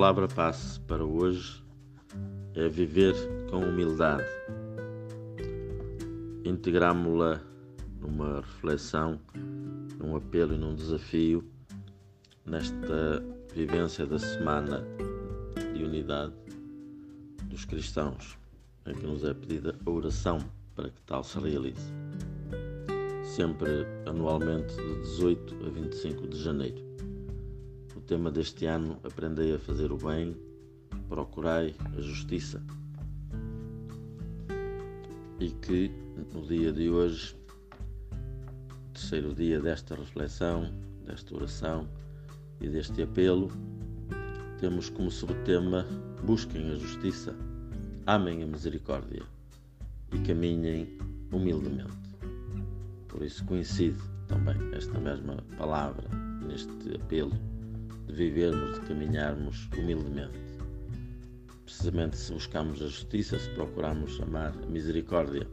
palavra passe para hoje é viver com humildade. Integramos-la numa reflexão, num apelo e num desafio nesta vivência da semana de unidade dos cristãos, em que nos é pedida a oração para que tal se realize. Sempre anualmente de 18 a 25 de janeiro. Tema deste ano Aprendei a fazer o bem, procurai a justiça. E que no dia de hoje, terceiro dia desta reflexão, desta oração e deste apelo, temos como subtema Busquem a justiça, amem a misericórdia e caminhem humildemente. Por isso coincide também esta mesma palavra neste apelo de vivermos, de caminharmos humildemente. Precisamente se buscamos a justiça, se procuramos amar a misericórdia.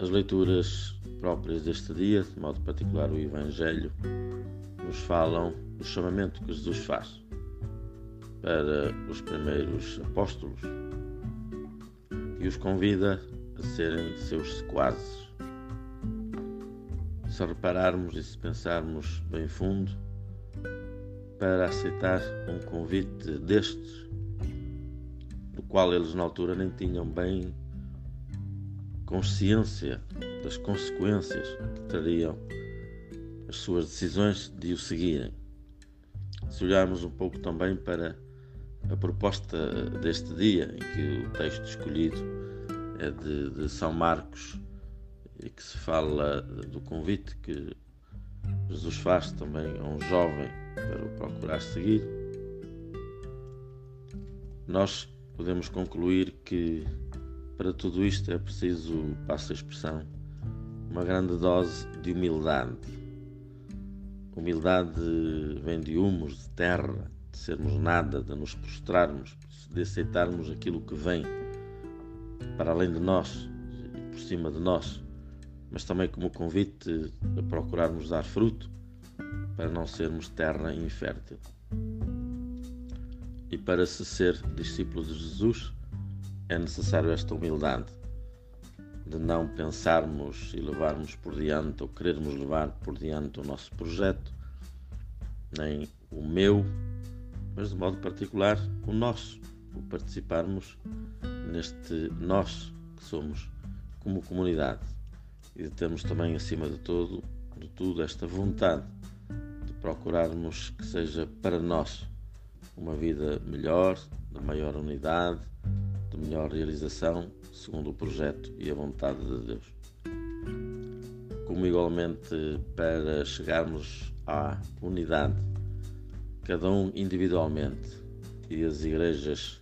As leituras próprias deste dia, de modo particular o Evangelho, nos falam do chamamento que Jesus faz para os primeiros apóstolos e os convida a serem seus sequazes. Se repararmos e se pensarmos bem fundo, para aceitar um convite destes, do qual eles na altura nem tinham bem consciência das consequências que teriam as suas decisões de o seguirem. Se olharmos um pouco também para a proposta deste dia, em que o texto escolhido é de, de São Marcos e que se fala do convite que Jesus faz também a um jovem para o procurar seguir, nós podemos concluir que para tudo isto é preciso, passa a expressão, uma grande dose de humildade. Humildade vem de humus, de terra, de sermos nada, de nos prostrarmos, de aceitarmos aquilo que vem para além de nós e por cima de nós, mas também como convite a procurarmos dar fruto para não sermos terra infértil. E para se ser discípulo de Jesus é necessário esta humildade de não pensarmos e levarmos por diante ou querermos levar por diante o nosso projeto, nem o meu, mas de modo particular o nosso, o participarmos neste nós que somos como comunidade e de termos também acima de todo, de tudo, esta vontade de procurarmos que seja para nós uma vida melhor, de maior unidade, de melhor realização, segundo o projeto e a vontade de Deus. Como igualmente para chegarmos à unidade cada um individualmente e as igrejas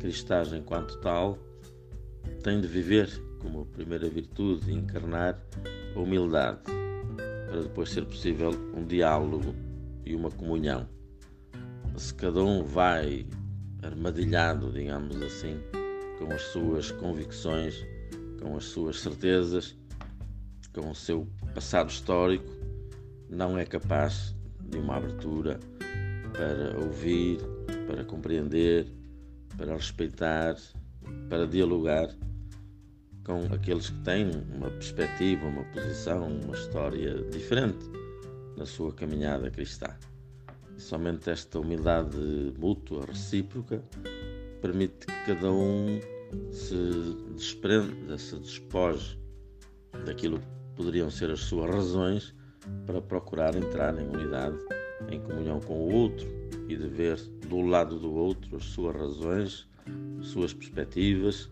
cristãs enquanto tal têm de viver como primeira virtude encarnar a humildade para depois ser possível um diálogo e uma comunhão. Se cada um vai armadilhado, digamos assim, com as suas convicções, com as suas certezas, com o seu passado histórico, não é capaz de uma abertura para ouvir, para compreender, para respeitar, para dialogar com aqueles que têm uma perspectiva, uma posição, uma história diferente na sua caminhada cristã. E somente esta humildade mútua, recíproca, permite que cada um se desprenda, se despoje daquilo que poderiam ser as suas razões para procurar entrar em unidade em comunhão com o outro e de ver do lado do outro as suas razões, as suas perspectivas,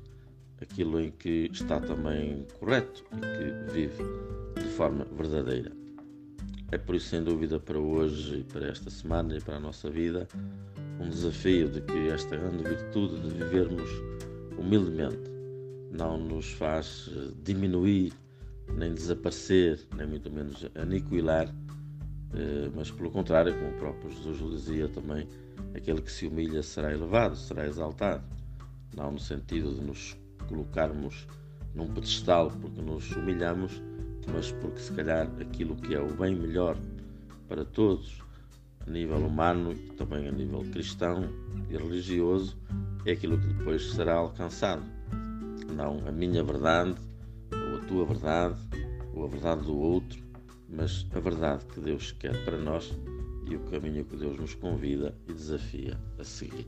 aquilo em que está também correto e que vive de forma verdadeira. É por isso, sem dúvida, para hoje e para esta semana e para a nossa vida, um desafio de que esta grande virtude de vivermos humildemente não nos faz diminuir, nem desaparecer, nem muito menos aniquilar eh, mas pelo contrário, como o próprio Jesus dizia também, aquele que se humilha será elevado, será exaltado. Não no sentido de nos colocarmos num pedestal porque nos humilhamos, mas porque se calhar aquilo que é o bem melhor para todos, a nível humano e também a nível cristão e religioso, é aquilo que depois será alcançado. Não a minha verdade, ou a tua verdade, ou a verdade do outro, mas a verdade que Deus quer para nós e o caminho que Deus nos convida e desafia a seguir.